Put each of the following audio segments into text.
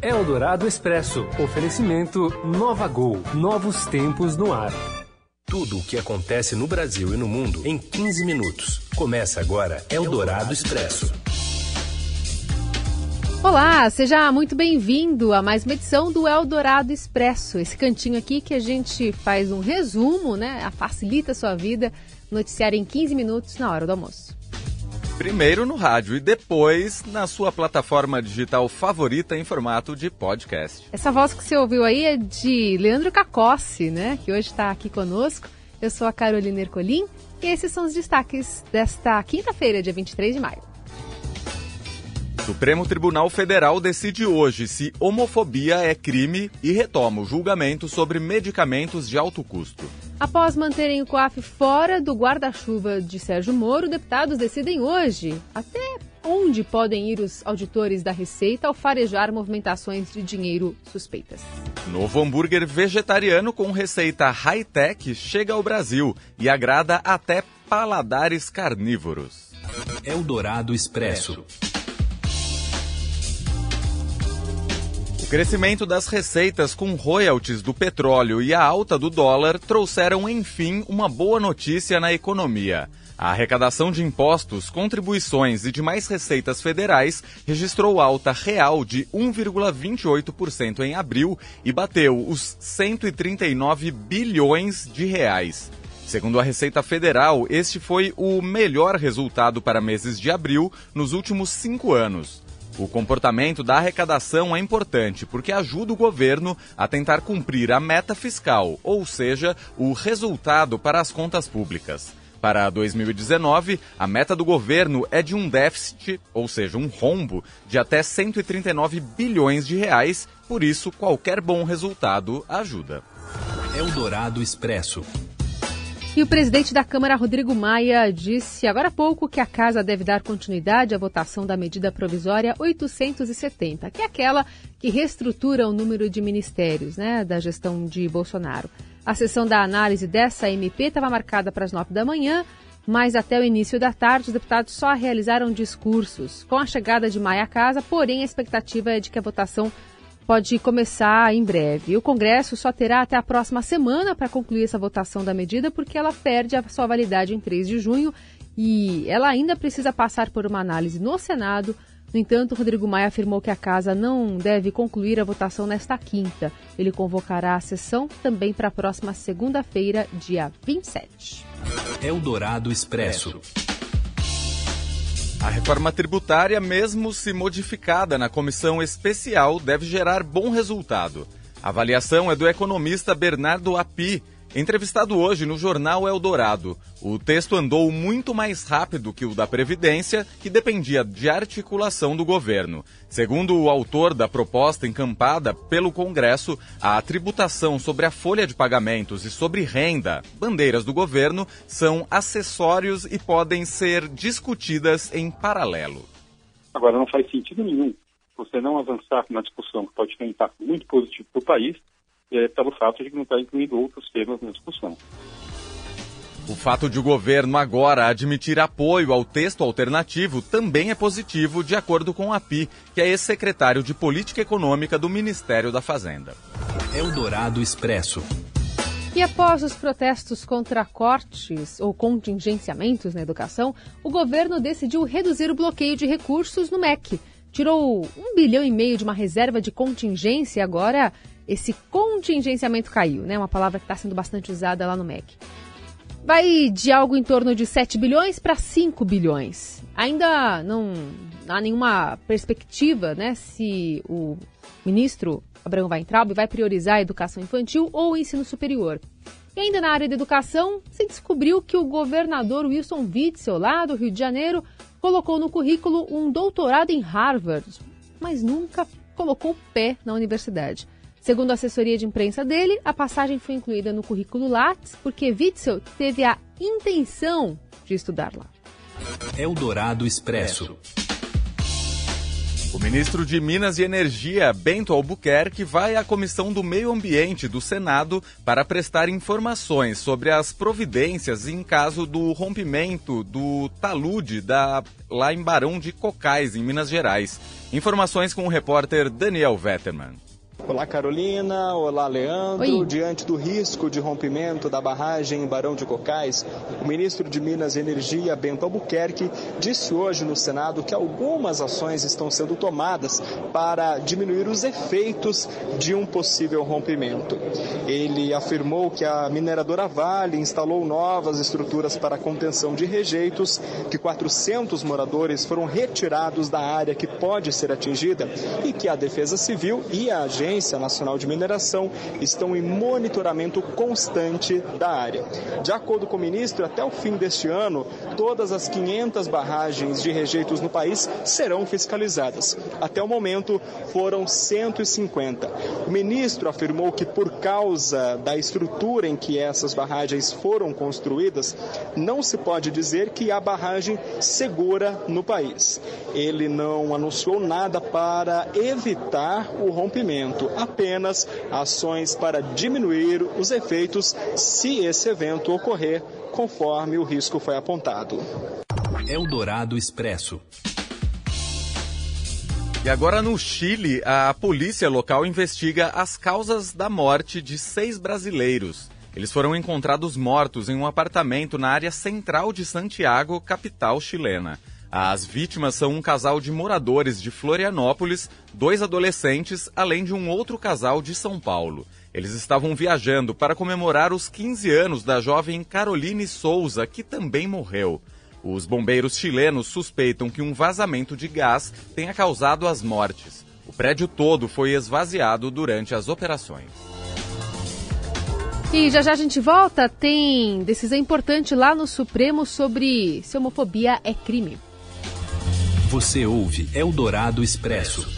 Eldorado Expresso. Oferecimento Nova Gol. Novos tempos no ar. Tudo o que acontece no Brasil e no mundo em 15 minutos. Começa agora Eldorado Expresso. Olá, seja muito bem-vindo a mais uma edição do Eldorado Expresso. Esse cantinho aqui que a gente faz um resumo, né? Facilita a sua vida. Noticiário em 15 minutos na hora do almoço. Primeiro no rádio e depois na sua plataforma digital favorita em formato de podcast. Essa voz que você ouviu aí é de Leandro Cacossi, né? Que hoje está aqui conosco. Eu sou a Carolina Ercolim e esses são os destaques desta quinta-feira, dia 23 de maio. Supremo Tribunal Federal decide hoje se homofobia é crime e retoma o julgamento sobre medicamentos de alto custo. Após manterem o COAF fora do guarda-chuva de Sérgio Moro, deputados decidem hoje até onde podem ir os auditores da Receita ao farejar movimentações de dinheiro suspeitas. Novo hambúrguer vegetariano com receita high-tech chega ao Brasil e agrada até paladares carnívoros. Eldorado Expresso. Crescimento das receitas com royalties do petróleo e a alta do dólar trouxeram, enfim, uma boa notícia na economia. A arrecadação de impostos, contribuições e demais receitas federais registrou alta real de 1,28% em abril e bateu os 139 bilhões de reais. Segundo a Receita Federal, este foi o melhor resultado para meses de abril nos últimos cinco anos. O comportamento da arrecadação é importante porque ajuda o governo a tentar cumprir a meta fiscal, ou seja, o resultado para as contas públicas. Para 2019, a meta do governo é de um déficit, ou seja, um rombo, de até 139 bilhões de reais, por isso qualquer bom resultado ajuda. Eldorado Expresso. E o presidente da Câmara, Rodrigo Maia, disse agora há pouco que a casa deve dar continuidade à votação da medida provisória 870, que é aquela que reestrutura o número de ministérios né, da gestão de Bolsonaro. A sessão da análise dessa MP estava marcada para as nove da manhã, mas até o início da tarde os deputados só realizaram discursos. Com a chegada de Maia à casa, porém, a expectativa é de que a votação pode começar em breve. O Congresso só terá até a próxima semana para concluir essa votação da medida, porque ela perde a sua validade em 3 de junho e ela ainda precisa passar por uma análise no Senado. No entanto, Rodrigo Maia afirmou que a casa não deve concluir a votação nesta quinta. Ele convocará a sessão também para a próxima segunda-feira, dia 27. Eldorado Expresso. A reforma tributária, mesmo se modificada na comissão especial, deve gerar bom resultado. A avaliação é do economista Bernardo Api, entrevistado hoje no jornal Eldorado. O texto andou muito mais rápido que o da Previdência, que dependia de articulação do governo. Segundo o autor da proposta encampada pelo Congresso, a tributação sobre a folha de pagamentos e sobre renda, bandeiras do governo, são acessórios e podem ser discutidas em paralelo. Agora, não faz sentido nenhum você não avançar na discussão que pode ter um impacto muito positivo para o país, é, pelo fato de que não está incluindo outros temas na discussão. O fato de o governo agora admitir apoio ao texto alternativo também é positivo, de acordo com a PI, que é ex-secretário de Política Econômica do Ministério da Fazenda. Eldorado Expresso. E após os protestos contra cortes ou contingenciamentos na educação, o governo decidiu reduzir o bloqueio de recursos no MEC. Tirou um bilhão e meio de uma reserva de contingência e agora esse contingenciamento caiu, né? Uma palavra que está sendo bastante usada lá no MEC. Vai de algo em torno de 7 bilhões para 5 bilhões. Ainda não há nenhuma perspectiva, né, se o ministro Abraão Weintraub vai priorizar a educação infantil ou o ensino superior. E ainda na área da educação, se descobriu que o governador Wilson Witzel, lá do Rio de Janeiro, colocou no currículo um doutorado em Harvard, mas nunca colocou o pé na universidade. Segundo a assessoria de imprensa dele, a passagem foi incluída no currículo Lattes porque Witzel teve a intenção de estudar lá. Eldorado Expresso. O ministro de Minas e Energia, Bento Albuquerque, vai à Comissão do Meio Ambiente do Senado para prestar informações sobre as providências em caso do rompimento do talude da, lá em Barão de Cocais, em Minas Gerais. Informações com o repórter Daniel Vetterman. Olá, Carolina. Olá, Leandro. Oi. Diante do risco de rompimento da barragem em Barão de Cocais, o ministro de Minas e Energia, Bento Albuquerque, disse hoje no Senado que algumas ações estão sendo tomadas para diminuir os efeitos de um possível rompimento. Ele afirmou que a mineradora Vale instalou novas estruturas para contenção de rejeitos, que 400 moradores foram retirados da área que pode ser atingida e que a Defesa Civil e a agência Agência Nacional de Mineração estão em monitoramento constante da área. De acordo com o ministro, até o fim deste ano, todas as 500 barragens de rejeitos no país serão fiscalizadas. Até o momento, foram 150. O ministro afirmou que, por causa da estrutura em que essas barragens foram construídas, não se pode dizer que há barragem segura no país. Ele não anunciou nada para evitar o rompimento apenas ações para diminuir os efeitos se esse evento ocorrer, conforme o risco foi apontado. Eldorado Expresso. E agora no Chile, a polícia local investiga as causas da morte de seis brasileiros. Eles foram encontrados mortos em um apartamento na área central de Santiago, capital chilena. As vítimas são um casal de moradores de Florianópolis, dois adolescentes, além de um outro casal de São Paulo. Eles estavam viajando para comemorar os 15 anos da jovem Caroline Souza, que também morreu. Os bombeiros chilenos suspeitam que um vazamento de gás tenha causado as mortes. O prédio todo foi esvaziado durante as operações. E já já a gente volta. Tem decisão importante lá no Supremo sobre se homofobia é crime. Você ouve Eldorado Expresso.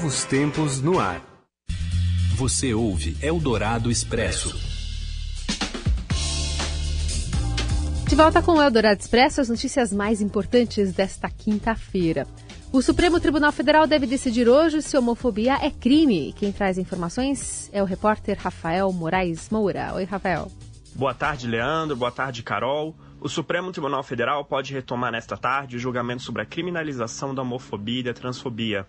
Novos tempos no ar. Você ouve Eldorado Expresso. De volta com o Eldorado Expresso, as notícias mais importantes desta quinta-feira. O Supremo Tribunal Federal deve decidir hoje se homofobia é crime. Quem traz informações é o repórter Rafael Moraes Moura. Oi, Rafael. Boa tarde, Leandro. Boa tarde, Carol. O Supremo Tribunal Federal pode retomar nesta tarde o julgamento sobre a criminalização da homofobia e da transfobia.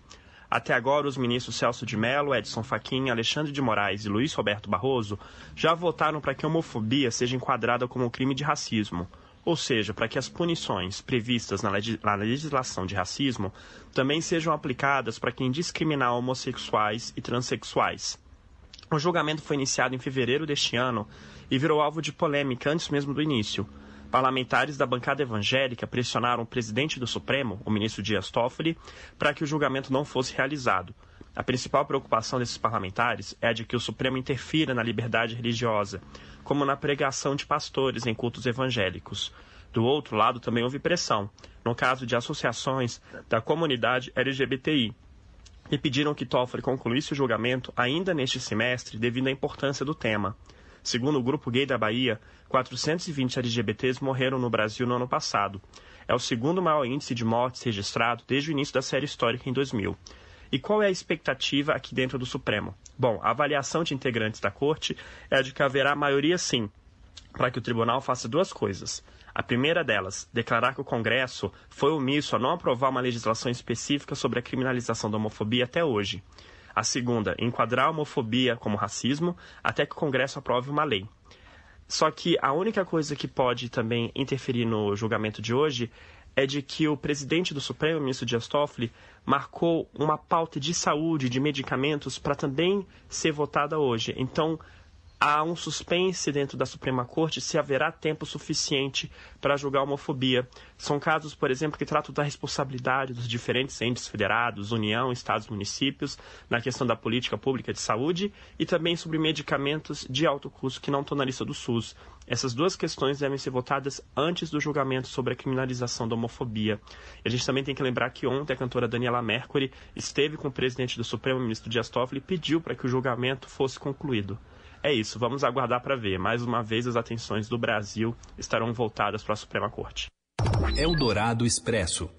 Até agora, os ministros Celso de Mello, Edson Fachin, Alexandre de Moraes e Luiz Roberto Barroso já votaram para que a homofobia seja enquadrada como um crime de racismo, ou seja, para que as punições previstas na, legislação de racismo também sejam aplicadas para quem discriminar homossexuais e transexuais. O julgamento foi iniciado em fevereiro deste ano e virou alvo de polêmica antes mesmo do início. Parlamentares da bancada evangélica pressionaram o presidente do Supremo, o ministro Dias Toffoli, para que o julgamento não fosse realizado. A principal preocupação desses parlamentares é a de que o Supremo interfira na liberdade religiosa, como na pregação de pastores em cultos evangélicos. Do outro lado, também houve pressão, no caso de associações da comunidade LGBTI, e pediram que Toffoli concluísse o julgamento ainda neste semestre devido à importância do tema. Segundo o Grupo Gay da Bahia, 420 LGBTs morreram no Brasil no ano passado. É o segundo maior índice de mortes registrado desde o início da série histórica em 2000. E qual é a expectativa aqui dentro do Supremo? Bom, a avaliação de integrantes da Corte é a de que haverá maioria sim, para que o tribunal faça duas coisas. A primeira delas, declarar que o Congresso foi omisso a não aprovar uma legislação específica sobre a criminalização da homofobia até hoje. A segunda, enquadrar a homofobia como racismo até que o Congresso aprove uma lei. Só que a única coisa que pode também interferir no julgamento de hoje é de que o presidente do Supremo, ministro Dias Toffoli, marcou uma pauta de saúde, de medicamentos, para também ser votada hoje. Então, há um suspense dentro da Suprema Corte se haverá tempo suficiente para julgar a homofobia. São casos, por exemplo, que tratam da responsabilidade dos diferentes entes federados, União, Estados, municípios, na questão da política pública de saúde e também sobre medicamentos de alto custo que não estão na lista do SUS. Essas duas questões devem ser votadas antes do julgamento sobre a criminalização da homofobia. E a gente também tem que lembrar que ontem a cantora Daniela Mercury esteve com o presidente do Supremo, ministro Dias Toffoli, e pediu para que o julgamento fosse concluído. É isso, vamos aguardar para ver. Mais uma vez, as atenções do Brasil estarão voltadas para a Suprema Corte. Eldorado Expresso.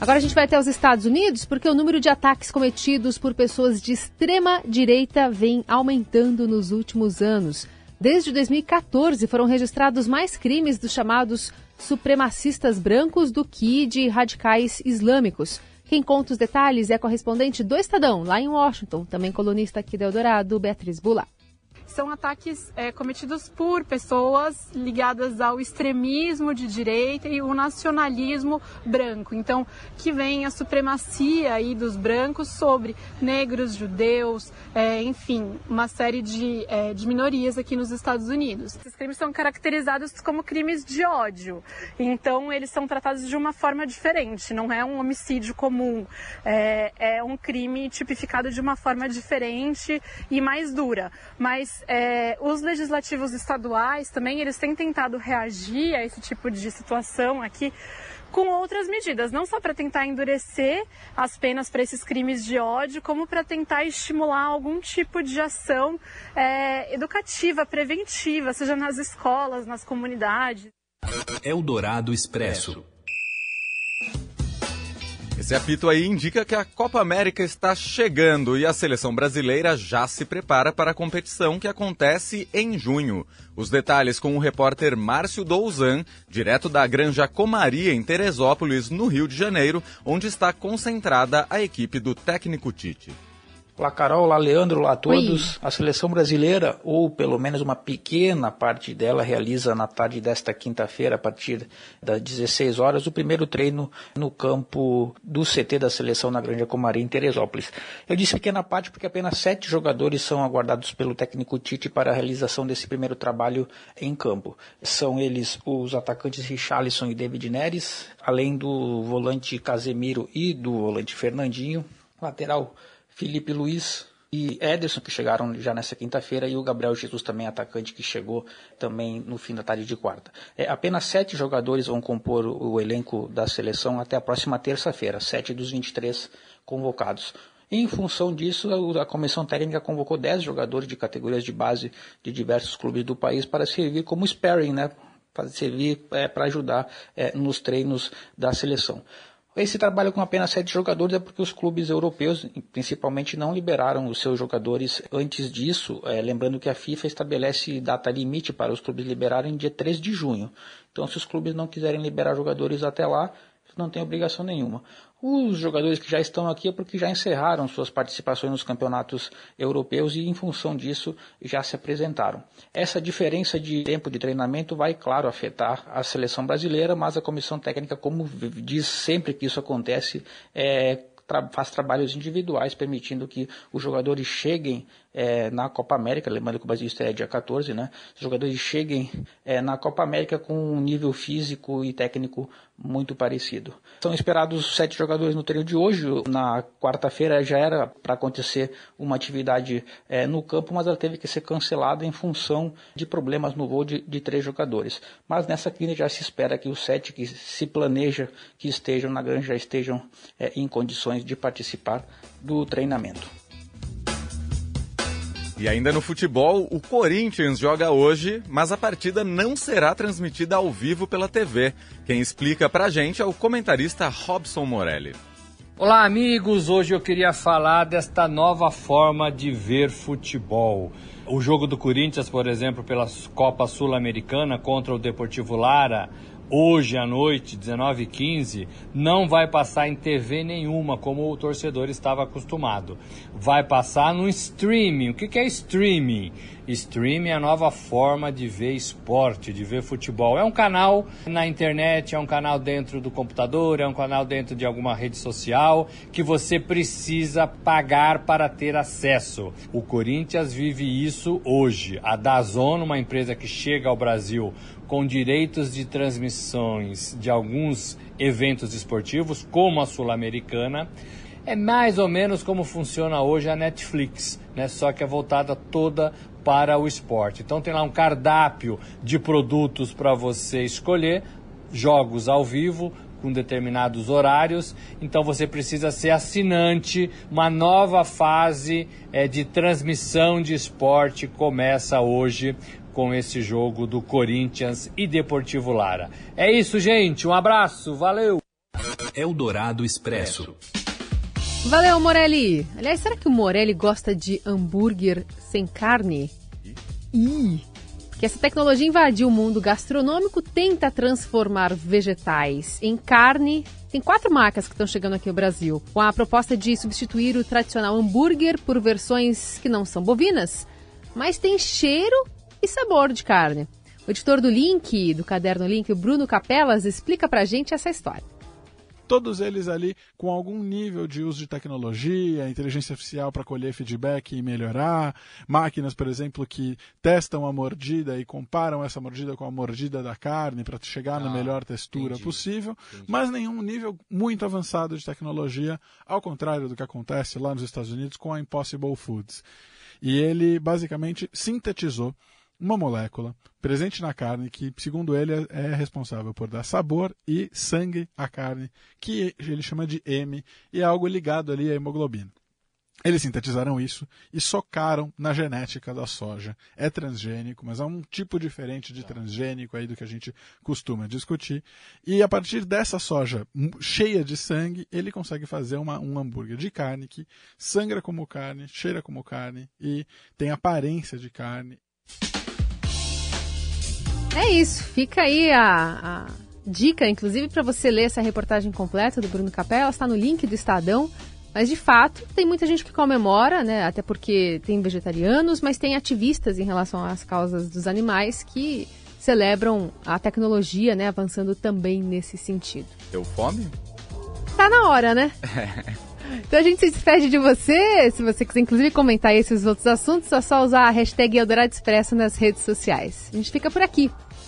Agora a gente vai até os Estados Unidos porque o número de ataques cometidos por pessoas de extrema direita vem aumentando nos últimos anos. Desde 2014 foram registrados mais crimes dos chamados supremacistas brancos do que de radicais islâmicos. Quem conta os detalhes é a correspondente do Estadão, lá em Washington, também colunista aqui da Eldorado, Beatriz Bula são ataques é, cometidos por pessoas ligadas ao extremismo de direita e o nacionalismo branco. Então, que vem a supremacia aí dos brancos sobre negros, judeus, é, enfim, uma série de, é, de minorias aqui nos Estados Unidos. Esses crimes são caracterizados como crimes de ódio. Então, eles são tratados de uma forma diferente. Não é um homicídio comum. É, é um crime tipificado de uma forma diferente e mais dura. Mas é, os legislativos estaduais também eles têm tentado reagir a esse tipo de situação aqui com outras medidas, não só para tentar endurecer as penas para esses crimes de ódio, como para tentar estimular algum tipo de ação é, educativa, preventiva, seja nas escolas, nas comunidades. Eldorado Expresso. Esse apito aí indica que a Copa América está chegando e a seleção brasileira já se prepara para a competição que acontece em junho. Os detalhes com o repórter Márcio Douzan, direto da Granja Comaria, em Teresópolis, no Rio de Janeiro, onde está concentrada a equipe do técnico Tite. Olá, Carol. Olá, Leandro. Olá a todos. Oi. A seleção brasileira, ou pelo menos uma pequena parte dela, realiza na tarde desta quinta-feira, a partir das 16 horas, o primeiro treino no campo do CT da seleção na Grande Comaria, em Teresópolis. Eu disse pequena parte porque apenas sete jogadores são aguardados pelo técnico Tite para a realização desse primeiro trabalho em campo. São eles os atacantes Richarlison e David Neres, além do volante Casemiro e do volante Fernandinho, lateral Felipe Luiz e Ederson, que chegaram já nessa quinta-feira, e o Gabriel Jesus também, atacante, que chegou também no fim da tarde de quarta. É, apenas sete jogadores vão compor o elenco da seleção até a próxima terça-feira, sete dos 23 convocados. Em função disso, a comissão técnica convocou 10 jogadores de categorias de base de diversos clubes do país para servir como sparring, né? para servir é, para ajudar é, nos treinos da seleção. Esse trabalho com apenas sete jogadores é porque os clubes europeus, principalmente, não liberaram os seus jogadores antes disso. É, lembrando que a FIFA estabelece data limite para os clubes liberarem dia 3 de junho. Então, se os clubes não quiserem liberar jogadores até lá, não tem obrigação nenhuma. Os jogadores que já estão aqui é porque já encerraram suas participações nos campeonatos europeus e, em função disso, já se apresentaram. Essa diferença de tempo de treinamento vai, claro, afetar a seleção brasileira, mas a comissão técnica, como diz sempre que isso acontece, é, faz trabalhos individuais, permitindo que os jogadores cheguem é, na Copa América, lembrando que o Brasil estreia dia 14, né? Os jogadores cheguem é, na Copa América com um nível físico e técnico muito parecido. São esperados sete jogadores no treino de hoje. Na quarta-feira já era para acontecer uma atividade é, no campo, mas ela teve que ser cancelada em função de problemas no voo de, de três jogadores. Mas nessa quinta já se espera que os sete que se planeja que estejam na granja estejam é, em condições de participar do treinamento. E ainda no futebol, o Corinthians joga hoje, mas a partida não será transmitida ao vivo pela TV. Quem explica pra gente é o comentarista Robson Morelli. Olá, amigos! Hoje eu queria falar desta nova forma de ver futebol. O jogo do Corinthians, por exemplo, pela Copa Sul-Americana contra o Deportivo Lara, hoje à noite, 19h15, não vai passar em TV nenhuma, como o torcedor estava acostumado. Vai passar no streaming. O que é streaming? streaming é a nova forma de ver esporte, de ver futebol. É um canal na internet, é um canal dentro do computador, é um canal dentro de alguma rede social que você precisa pagar para ter acesso. O Corinthians vive isso hoje. A Dazon, uma empresa que chega ao Brasil com direitos de transmissões de alguns eventos esportivos, como a Sul-Americana, é mais ou menos como funciona hoje a Netflix, né? Só que é voltada toda para o esporte. Então tem lá um cardápio de produtos para você escolher, jogos ao vivo com determinados horários. Então você precisa ser assinante. Uma nova fase é, de transmissão de esporte começa hoje com esse jogo do Corinthians e Deportivo Lara. É isso, gente. Um abraço. Valeu. Eldorado Expresso. Valeu, Morelli. Aliás, será que o Morelli gosta de hambúrguer sem carne? Ih! Que essa tecnologia invadiu o mundo gastronômico, tenta transformar vegetais em carne. Tem quatro marcas que estão chegando aqui no Brasil, com a proposta de substituir o tradicional hambúrguer por versões que não são bovinas, mas tem cheiro e sabor de carne. O editor do Link, do caderno Link, o Bruno Capelas, explica pra gente essa história todos eles ali com algum nível de uso de tecnologia, inteligência artificial para colher feedback e melhorar, máquinas, por exemplo, que testam a mordida e comparam essa mordida com a mordida da carne para chegar ah, na melhor textura entendi, possível, entendi. mas nenhum nível muito avançado de tecnologia, ao contrário do que acontece lá nos Estados Unidos com a Impossible Foods. E ele basicamente sintetizou uma molécula presente na carne que, segundo ele, é, é responsável por dar sabor e sangue à carne, que ele chama de M, e é algo ligado ali à hemoglobina. Eles sintetizaram isso e socaram na genética da soja. É transgênico, mas há um tipo diferente de transgênico aí do que a gente costuma discutir. E a partir dessa soja cheia de sangue, ele consegue fazer uma, um hambúrguer de carne que sangra como carne, cheira como carne e tem aparência de carne é isso, fica aí a, a dica, inclusive, para você ler essa reportagem completa do Bruno Capella, está no link do Estadão. Mas de fato, tem muita gente que comemora, né? Até porque tem vegetarianos, mas tem ativistas em relação às causas dos animais que celebram a tecnologia, né? Avançando também nesse sentido. Deu fome? Tá na hora, né? Então a gente se despede de você. Se você quiser, inclusive, comentar esses outros assuntos, é só usar a hashtag Eldorado Expresso nas redes sociais. A gente fica por aqui.